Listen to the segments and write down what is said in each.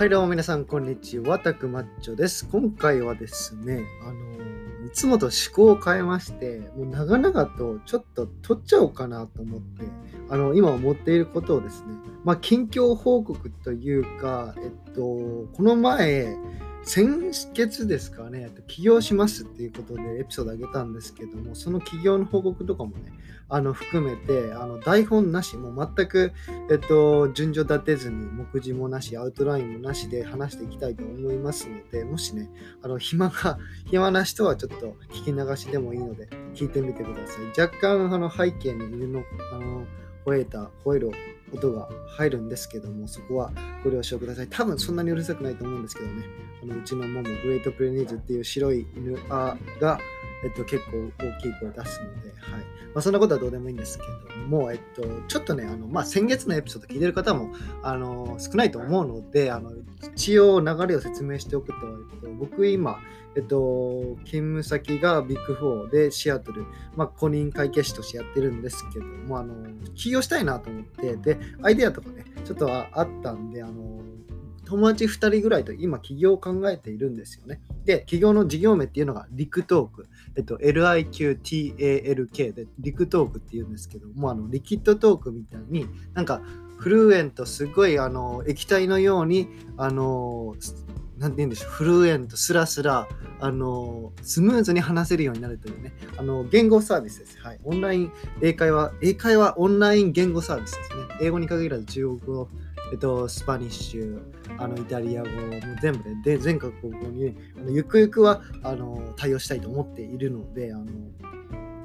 はい、どうも皆さん、こんにちは。タクマッチョです。今回はですね、あのいつもと思考を変えまして、もう長々とちょっと撮っちゃおうかなと思って、あの、今思っていることをですね、まあ、近況報告というか、えっと、この前、先月ですかね、起業しますっていうことでエピソードあげたんですけども、その起業の報告とかもね、あの含めてあの台本なし、もう全く、えっと、順序立てずに、目次もなし、アウトラインもなしで話していきたいと思いますので、もしね、あの暇が、暇な人はちょっと聞き流しでもいいので、聞いてみてください。若干、あの背景に犬のあの吠えた、吠える音が入るんですけども、そこはご了承ください。多分そんなにうるさくないと思うんですけどね、あのうちのモモ、グレートプレニーズっていう白い犬が、えっと、結構大きい声出すので、はい。まあ、そんなことはどうでもいいんですけども、えっと、ちょっとね、あのまあ、先月のエピソード聞いてる方もあの少ないと思うので、あの一応流れを説明しておくと、えっと、僕今、えっと、勤務先がビッグ4でシアトル、まあ、公認会計士としてやってるんですけども、あの起業したいなと思って、で、アイデアとかね、ちょっとああったんで、あの友達2人ぐらいと今起業を考えているんですよね。で、起業の事業名っていうのがリクトーク。えっと、LIQTALK で LIQTALK っていうんですけども、あの liquid talk みたいになんか fluent すごいあの液体のようにあのなんて言うんでしょう、 fluent、スラスラ、あの、スムーズに話せるようになるというね、あの、言語サービスです。はい。オンライン、英会話、英会話オンライン言語サービスですね。英語に限らず中国語、えっと、 Spanish、あのイタリア語、もう全部で、で全国語に、あのゆくゆくはあの対応したいと思っているので、あの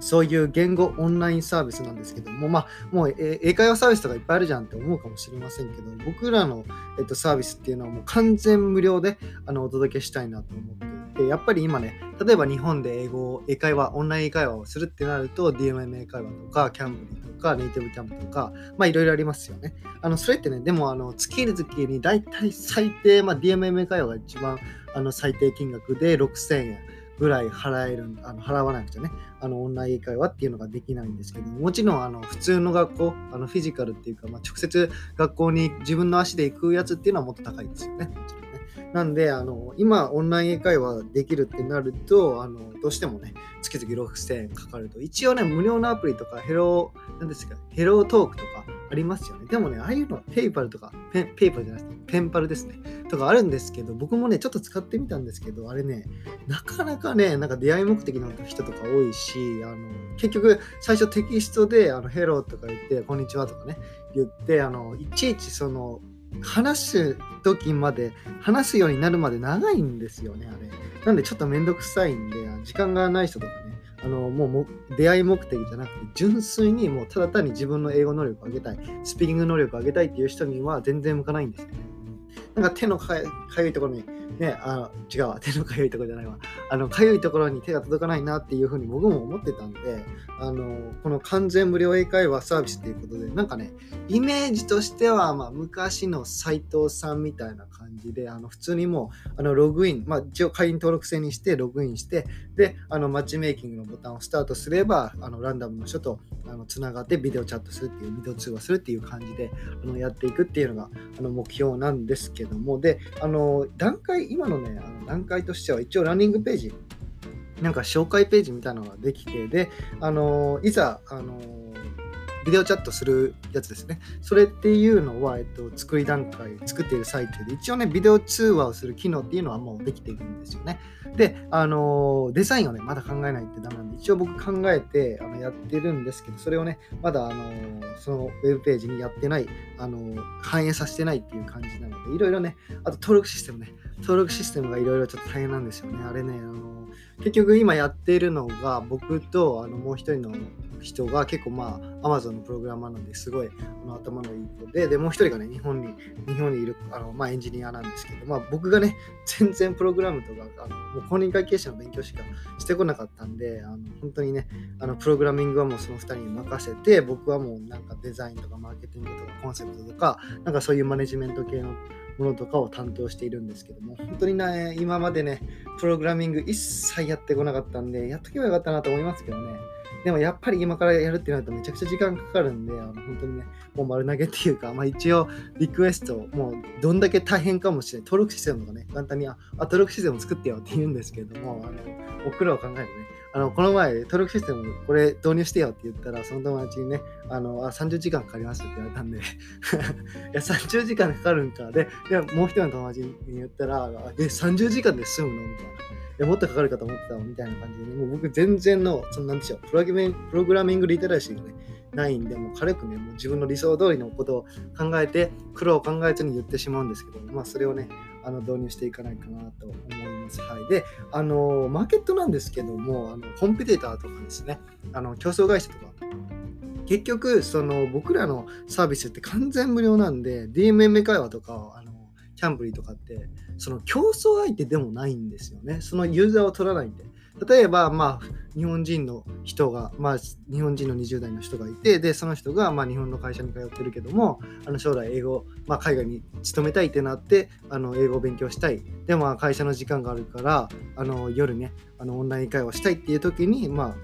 そういう言語オンラインサービスなんですけども、まあ、もう英会話サービスとかいっぱいあるじゃんって思うかもしれませんけど、僕らの、えっと、サービスっていうのはもう完全無料であのお届けしたいなと思っていて、やっぱり今ね、例えば日本で英語、英会話、オンライン英会話をするってなると、DMM 英会話とか、キャンブリとか、ネイティブキャンプとか、まあいろいろありますよね。あの、それってね、でも、あの、月々に大体最低、まあ DMM 英会話が一番あの最低金額で6000円。ぐらい払えるあの払わなくちゃねあのオンライン英会話っていうのができないんですけどもちろんあの普通の学校あのフィジカルっていうか、まあ、直接学校に自分の足で行くやつっていうのはもっと高いですよね。なんであの今オンライン英会話できるってなるとあのどうしてもね月々6000円かかると一応ね無料のアプリとかヘローなんですかヘロートークとかありますよね。でもね、ああいうのはペイパルとか、ペペイパルじゃなくて、ペンパルですね。とかあるんですけど、僕もね、ちょっと使ってみたんですけど、あれね、なかなかね、なんか出会い目的の人とか多いし、あの結局、最初テキストで、あのヘローとか言って、こんにちはとかね、言って、あのいちいちその、話す時まで、話すようになるまで長いんですよね、あれ。なんでちょっとめんどくさいんで、時間がない人とかね、あのもう出会い目的じゃなくて純粋にもうただ単に自分の英語能力を上げたいスピーキング能力を上げたいっていう人には全然向かないんですよね。なんか手のかゆいところにね、あ違うわ、手のかゆいところじゃないわ。あの、かゆいところに手が届かないなっていうふうに僕も思ってたんで、あの、この完全無料英会話サービスっていうことで、なんかね、イメージとしては、まあ、昔の斎藤さんみたいな感じで、あの、普通にもう、あの、ログイン、まあ、一応会員登録制にして、ログインして、で、あの、マッチメイキングのボタンをスタートすれば、あの、ランダムの人と、あの、つながってビデオチャットするっていう、ビデオ通話するっていう感じで、あの、やっていくっていうのが、あの、目標なんですけども、で、あの、段階、今のね、あの段階としては、一応ランニングページ、なんか紹介ページみたいなのができて、で、あの、いざ、あの、ビデオチャットするやつですね。それっていうのは、えっと、作り段階、作っている最中で、一応ね、ビデオ通話をする機能っていうのはもうできているんですよね。で、あの、デザインをね、まだ考えないってダメなんで、一応僕考えてあのやってるんですけど、それをね、まだ、あの、そのウェブページにやってない、あの、反映させてないっていう感じなので、いろいろね、あと登録システムね、登録システムがいろいろちょっと大変なんですよね。あれね、あの、結局今やっているのが僕とあのもう一人の人が結構まあ Amazon のプログラマーなんですごいあの頭のいい子ででもう一人がね日本に日本にいるあの、まあ、エンジニアなんですけど、まあ、僕がね全然プログラムとかあのもう公認会計士の勉強しかしてこなかったんであの本当にねあのプログラミングはもうその2人に任せて僕はもうなんかデザインとかマーケティングとかコンセプトとかなんかそういうマネジメント系のものとかを担当しているんですけども、本当にね、今までね、プログラミング一切やってこなかったんで、やっとけばよかったなと思いますけどね。でもやっぱり今からやるってなるとめちゃくちゃ時間かかるんで、あの本当にね、もう丸投げっていうか、まあ一応リクエスト、もうどんだけ大変かもしれない。登録システムとかね、簡単に、あ、登録システム作ってよって言うんですけども、あの、お苦労を考えるね。あの、この前、登録システムこれ導入してよって言ったら、その友達にね、あの、あ、30時間かかりますって言われたんで いや、30時間かかるんか。で、でもう一人の友達に言ったら、え、30時間で済むの？みたいな。やもっとかかるかと思ってたみたいな感じで、ね、もう僕全然の、そのなんでしょう、プログプログラミングリテラシーがね、ないんで、もう軽くね、もう自分の理想通りのことを考えて、苦労を考えずに言ってしまうんですけど、まあそれをね、あの導入していかないかなと思います。はい。で、あの、マーケットなんですけども、あのコンピューターとかですね、あの競争会社とか、結局、その僕らのサービスって完全無料なんで、DMM 会話とか、あのキャンブリーとかって、その競争相手でもないんですよね。そのユーザーを取らないんで。例えば、まあ、日本人の人が、まあ、日本人の20代の人がいて、で、その人が、まあ、日本の会社に通ってるけども、あの将来英語、まあ、海外に勤めたいってなって、あの英語を勉強したい。でも、会社の時間があるから、あの夜ね、あのオンライン会話したいっていう時に、まあ、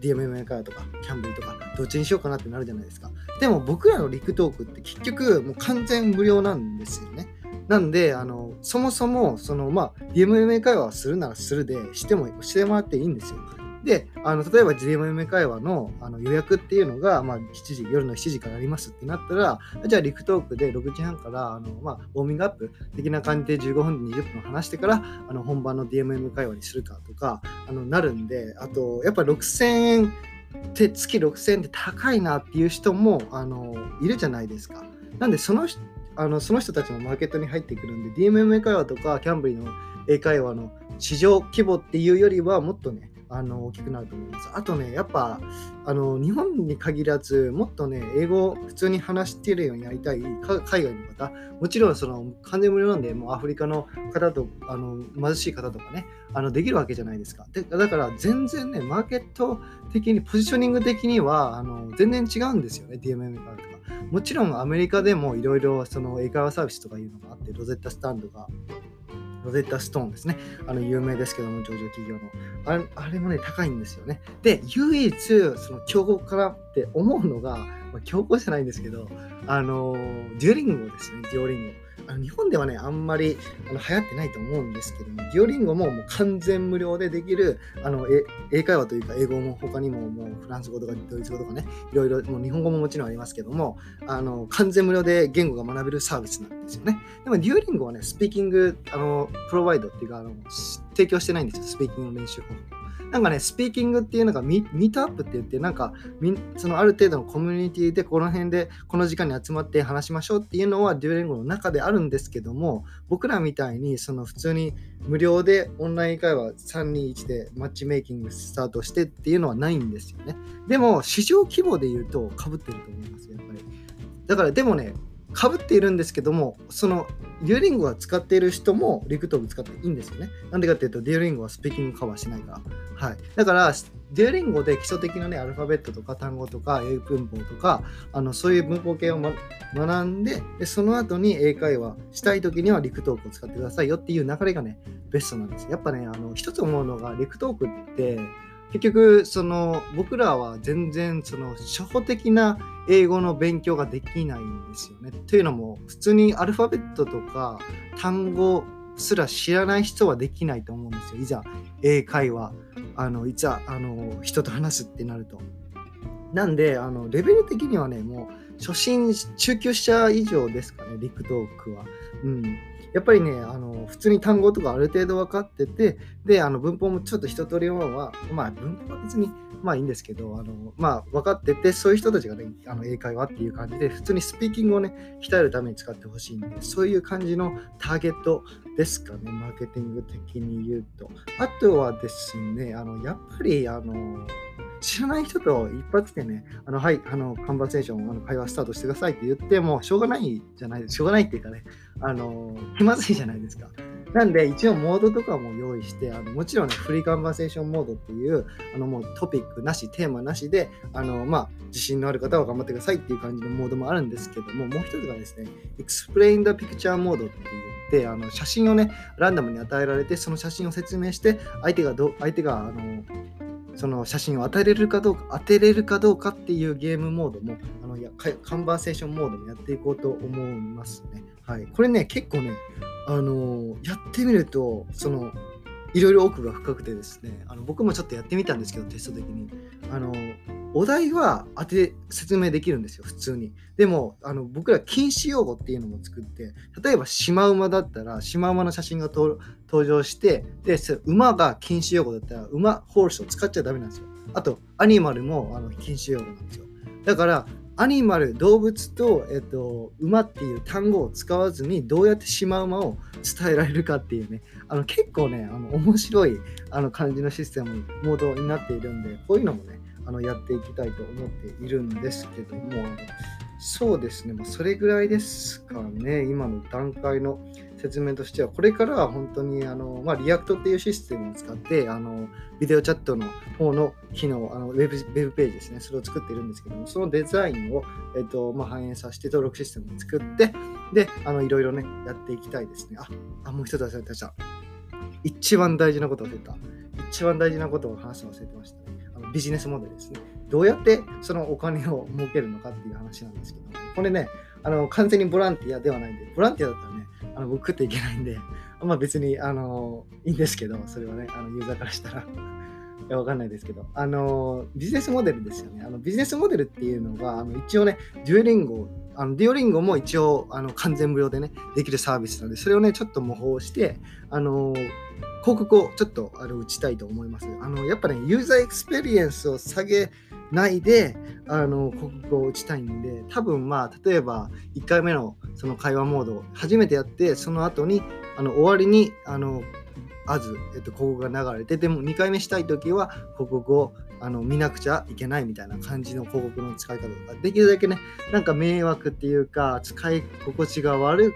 DMM 会話とか、キャンブリとか、どっちにしようかなってなるじゃないですか。でも僕らのリクトークって結局もう完全無料なんですよね。なんで、あの、そもそも、その、まあ、DMM 会話をするならするで、しても、してもらっていいんですよ。で、あの例えば DMM 会話のあの予約っていうのが、まあ、7時、夜の7時からありますってなったら、じゃあ、リクトークで6時半からあの、まあ、ウォーミングアップ的な感じで15分で20分話してから、あの本番の DMM 会話にするかとか、あのなるんで、あと、やっぱ6000円って月6000円って高いなっていう人もあのいるじゃないですか。なんでそのあのその人たちもマーケットに入ってくるんで DMM 会話とかキャンブリーの英会話の市場規模っていうよりはもっとねあの大きくなると思います。あとね、やっぱあの日本に限らず、もっとね、英語を普通に話してるようにやりたい海外の方、もちろんその完全無料なんで、もうアフリカの方とあの貧しい方とかね、あのできるわけじゃないですか。でだから全然ね、マーケット的に、ポジショニング的にはあの全然違うんですよね、DMM からとか。もちろんアメリカでもいろいろその英会話サービスとかいうのがあって、 Rosetta Stand が Rosetta Stone ですね。あの、有名ですけども、上場企業の。あれあれもね、高いんですよね。で、唯一、その競合かなって思うのが、まあ、競合じゃないんですけど、あの、 Duolingo ですね、 Duolingo。あの日本ではね、あんまりあの流行ってないと思うんですけども、 Duolingo ももう完全無料でできるあの英会話というか、英語も他にももうフランス語とかドイツ語とかね、いろいろ、もう日本語ももちろんありますけども、あの完全無料で言語が学べるサービスなんですよね。でも、 Duolingo はね、スピーキングあの provide っていうかあの、提供してないんですよ、スピーキングの練習方法。なんかね、スピーキングっていうのが meetup って言って、なんかそのある程度のコミュニティでこの辺でこの時間に集まって話しましょうっていうのは Duolingo の中であるんですけども、僕らみたいにその普通に無料でオンライン会話321でマッチメイキングスタートしてっていうのはないんですよね。でも市場規模で言うと被ってると思います、やっぱり。だからでもね、かぶっているんですけども、そのデュオリンゴは使っている人もリクトーブ使っていいんですよね。なんでかっていうと、デュオリンゴはスピーキングカバーしないから。はい。だから、デュオリンゴで基礎的なね、アルファベットとか単語とか英文法とか、あのそういう文法系を、ま、学んでで、その後に英会話したい時にはリクトークを使ってくださいよっていう流れがね、ベストなんです。やっぱね、あの一つ思うのが、リクトークって、結局その僕らは全然その初歩的な英語の勉強ができないんですよね。というのも普通にアルファベットとか単語すら知らない人はできないと思うんですよ。いざ英会話あのいざあの人と話すってなると。なんであのレベル的にはねもう初心中級者以上ですかねリクトークは。うんやっぱりね、あの普通に単語とかある程度分かってて、で、あの文法もちょっと一通りは、まあ文法は別にまあいいんですけど、あのまあ分かってて、そういう人たちがね、あの英会話っていう感じで、普通にスピーキングをね、鍛えるために使ってほしいんで、そういう感じのターゲットですかね、マーケティング的に言うと。あとはですね、あのやっぱり、あの、知らない人と一発でね、あの、はい、あの、カンバセーション、あの会話スタートしてくださいって言っても、しょうがないじゃない、しょうがないっていうかね、あの、気まずいじゃないですか。なんで、一応モードとかも用意して、あのもちろん、ね、フリーカンバセーションモードっていう、あのもうトピックなし、テーマなしで、あのまあ、自信のある方は頑張ってくださいっていう感じのモードもあるんですけども、もう一つがですね、Explain the Picture モードって言って、あの写真をね、ランダムに与えられて、その写真を説明して、相手がど、相手が、あの、その写真を当てれるかどうか、当てれるかどうかっていうゲームモードも、あのやカンバーセーションモードもやっていこうと思いますね。はい。これね、結構ね、あのやってみると、その、いろいろ奥が深くてですね、あの僕もちょっとやってみたんですけど、テスト的に。あのお題は当て説明できるんですよ、普通に。でも、あの僕ら禁止用語っていうのも作って、例えばシマウマだったら、シマウマの写真が登場して、で、馬が禁止用語だったら、馬、ホールスを使っちゃダメなんですよ。あと、アニマルもあの禁止用語なんですよ。だから、アニマル、動物と、えっと、馬っていう単語を使わずにどうやってシマウマを伝えられるかっていうね、あの結構ね、あの面白いあの感じのシステム、モードになっているんで、こういうのもね、あのやっていきたいと思っているんですけども、そうですね、ま、それぐらいですかね、今の段階の説明としては、これからは本当にあの、まあ、 React っていうシステムを使って、あのビデオチャットの方の機能、あのウェブウェブページですね、それを作っているんですけども、そのデザインを、えっとまあ、反映させて登録システムを作って、で、あのいろいろね、やっていきたいですね。あ、あもう一つ忘れてました。一番大事なこと忘れた。一番大事なことを話すの忘れてました。あのビジネスモデルですね。どうやってそのお金を儲けるのかっていう話なんですけども、これね、あの完全にボランティアではないんで、ボランティアだったらね、あの僕食っていけないんで、まあ別にあのいいんですけど、それはね、あのユーザーからしたらいや、わかんないですけど、あの、ビジネスモデルですよね。あのビジネスモデルっていうのが、あの一応ね、 Duolingo、あの Duolingo も一応あの完全無料でね、できるサービスなので、それをね、ちょっと模倣して、あの、広告をちょっとあの打ちたいと思います。あのやっぱね、 user experience を下げないであの広告を打ちたいんで、多分まあ、例えば1回目のその会話モード初めてやって、その後にあの終わりにあのあず、えっと、広告が流れて、でも2回目したいときは広告をあの見なくちゃいけないみたいな感じの広告の使い方とか、できるだけね、なんか迷惑っていうか、使い心地が悪い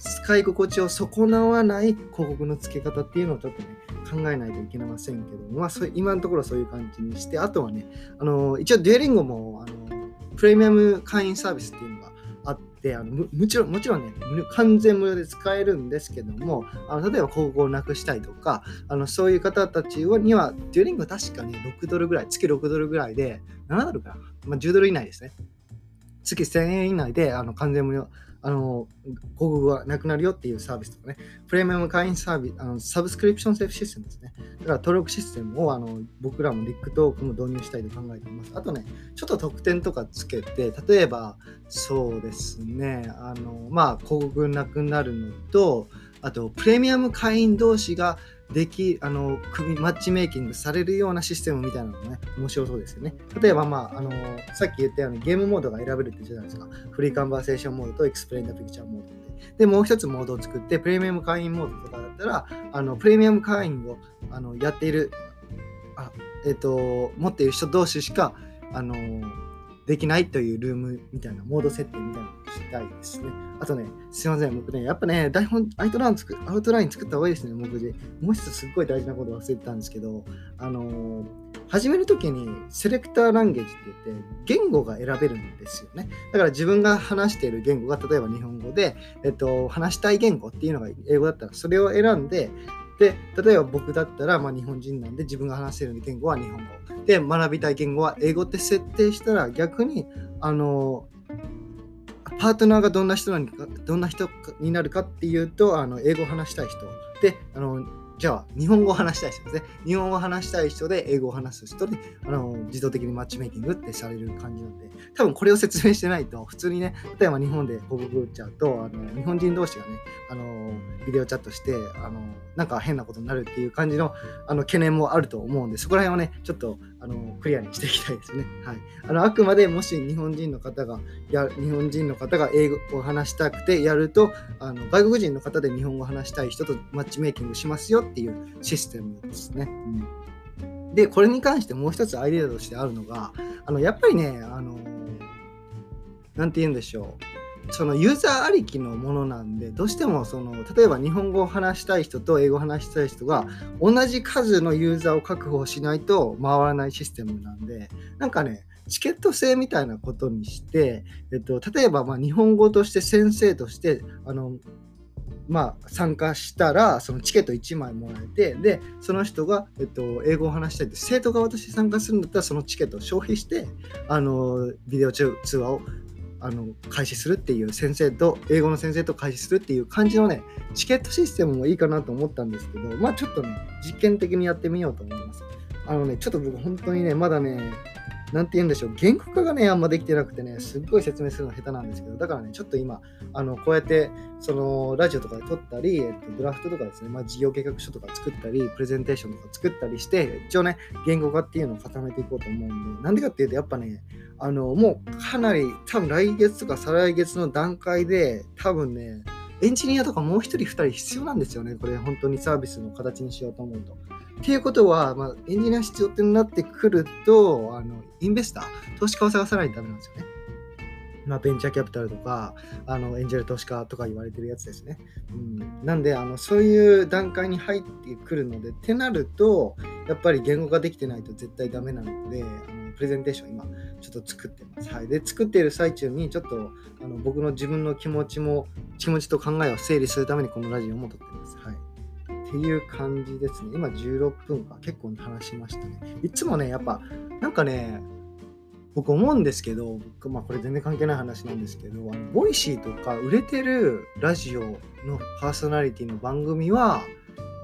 使い心地を損なわない広告の付け方っていうのをちょっとね、考えないといけませんけども、まあ、そ今のところそういう感じにして、あとはね、あの一応デュエリンゴもあのプレミアム会員サービスっていうのあってあのもちろんもちろんね完全無料で使えるんですけどもあの例えば広告をなくしたいとかあのそういう方たちには Duolingo 確かね6ドルぐらい月6ドルぐらいで7ドルかな、まあ、10ドル以内ですね。月1000円以内であの完全無料あの、広告がなくなるよっていうサービスとかね、プレミアム会員サービス、あのサブスクリプションセーフシステムですね。だから登録システムをあの僕らも LIQTALK も導入したいと考えています。あとね、ちょっと特典とかつけて、例えば、そうですね、あの、まあ、広告なくなるのと、あと、プレミアム会員同士ができ、あの、組マッチメイキングされるようなシステムみたいなのもね、面白そうですよね。例えば、まあ、あの、さっき言ったようにゲームモードが選べるって言ったじゃないですか。フリーカンバーセーションモードとエクスプレインダーピクチャーモードで。で、もう一つモードを作って、プレミアム会員モードとかだったら、あの、プレミアム会員をあのやっている、あ、えっ、と、持っている人同士しか、あの、できないというルームみたいな、モード設定みたいなのをしたいですね。あとね、すいません、僕ね、やっぱね、台本、アウトライン作アウトライン作った方がいいですね、僕で。もう一つすっごい大事なこと忘れてたんですけど、あのー、始めるときにセレクターランゲージって言って、言語が選べるんですよね。だから自分が話している言語が、例えば日本語で、えっと、話したい言語っていうのが英語だったら、それを選んで、で、例えば僕だったら、まあ、日本人なんで自分が話せる言語は日本語。で、学びたい言語は英語って設定したら逆に、あの、パートナーがどんな人、どんな人になるかっていうと、あの英語を話したい人。で、あのじゃあ、日本語を話したい人ですね。日本語を話したい人で、英語を話す人で、あの自動的にマッチメイキングってされる感じなので、多分これを説明してないと、普通にね、例えば日本で報告打っちゃうと、あの日本人同士がね、あのビデオチャットして、あのなんか変なことになるっていう感じのあの懸念もあると思うんで、そこら辺はね、ちょっとあのクリアにしていきたいですね。はい、あのあくまでもし日本人の方がや、日本人の方が英語を話したくてやると、あの外国人の方で日本語を話したい人とマッチメイキングしますよっていうシステムですね。うん、で、これに関してもう一つアイデアとしてあるのが、あのやっぱりね、あのなんて言うんでしょう。そのユーザーありきのものなんでどうしてもその例えば日本語を話したい人と英語を話したい人が同じ数のユーザーを確保しないと回らないシステムなんでなんかねチケット制みたいなことにして、えっと、例えばま日本語として先生としてあのまあ、参加したらそのチケット1枚もらえてでその人が、えっと、英語を話したいって生徒側として参加するんだったらそのチケットを消費してあのビデオ通話をあの開始するっていう先生と英語の先生と開始するっていう感じのねチケットシステムもいいかなと思ったんですけどまあちょっとね実験的にやってみようと思います。あのねちょっと僕本当にねまだねなんて言うんでしょう、原告がね、あんまできてなくてね、すっごい説明するの下手なんですけど、だからね、ちょっと今、あのこうやって、その、ラジオとかで撮ったり、えっと、ドラフトとかですね、まあ、事業計画書とか作ったり、プレゼンテーションとか作ったりして、一応ね、言語化っていうのを固めていこうと思うんで、なんでかっていうと、やっぱね、あの、もうかなり、多分来月とか再来月の段階で、多分ね、エンジニアとかもう1人2人必要なんですよね。これ本当にサービスの形にしようと思うと。っていうことは、まあ、エンジニア必要ってなってくると、あのインベスター、投資家を探さないとダメなんですよね。まあ、ベンチャーキャピタルとか、あのエンジェル投資家とか言われてるやつですね。うん、なんであの、そういう段階に入ってくるので、ってなると、やっぱり言語ができてないと絶対ダメなので、あのプレゼンテーション今、ちょっと作ってます。はい。で、作っている最中に、ちょっとあの僕の自分の気持ちも、気持ちと考えを整理するためにこのラジオも録ってます。はい。っていう感じですね。今16分か。結構話しましたね。いつもね、やっぱ、なんかね、僕思うんですけど、僕まあこれ全然関係ない話なんですけど、あの Voicy とか売れてるラジオのパーソナリティの番組は、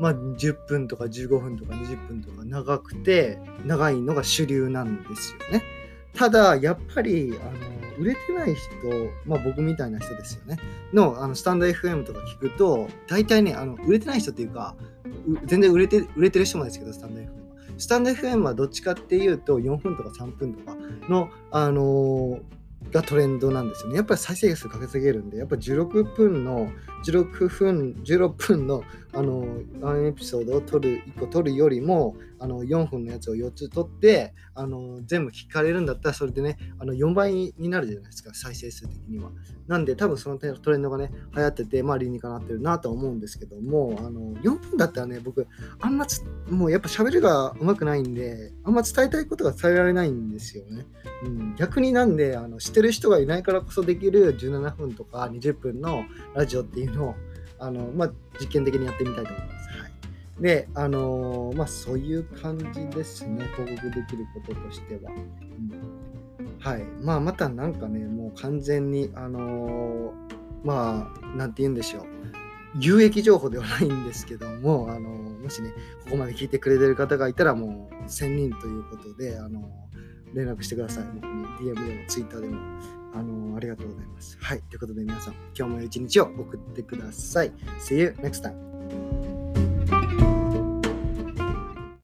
まあ10分とか15分とか20分とか長くて、長いのが主流なんですよね。ただ、やっぱり、あの、売れてない人、まあ僕みたいな人ですよね。の、あの、スタンド FM とか聞くと、大体ね、あの、売れてない人っていうか、全然売れて、売れてる人もですけど、スタンド FM は。スタンド FM はどっちかっていうと、4分とか3分とかの、あのーがトレンドなんですよね。やっぱり再生数かけすぎるんで、やっぱ16分の、16分、16分の、あの、ワンエピソードを撮る、1個撮るよりも、あの、4分のやつを4つ撮って、あの、全部聞かれるんだったら、それでね、あの、4倍になるじゃないですか、再生数的には。なんで、多分そのトレンドがね、流行ってて、まあ理にかなってるなとは思うんですけども、あの、4分だったらね、僕、あんまもうやっぱ喋りが上手くないんで、あんま伝えたいことが伝えられないんですよね。うん、逆になんで、あの、知ってる人がいないからこそできる17分とか20分のラジオっていうのをあの、まあ、実験的にやってみたいと思います。で、あのー、まあ、そういう感じですね、報告できることとしては。うん、はい。まあ、またなんかね、もう完全に、あのー、まあ、なんて言うんでしょう。有益情報ではないんですけども、あのもしね、ここまで聞いてくれてる方がいたら、もう1000人ということで、あの連絡してください。僕に DM でも Twitter でも。あのありがとうございます。はい。ということで皆さん、今日も一日を送ってください。See you next time.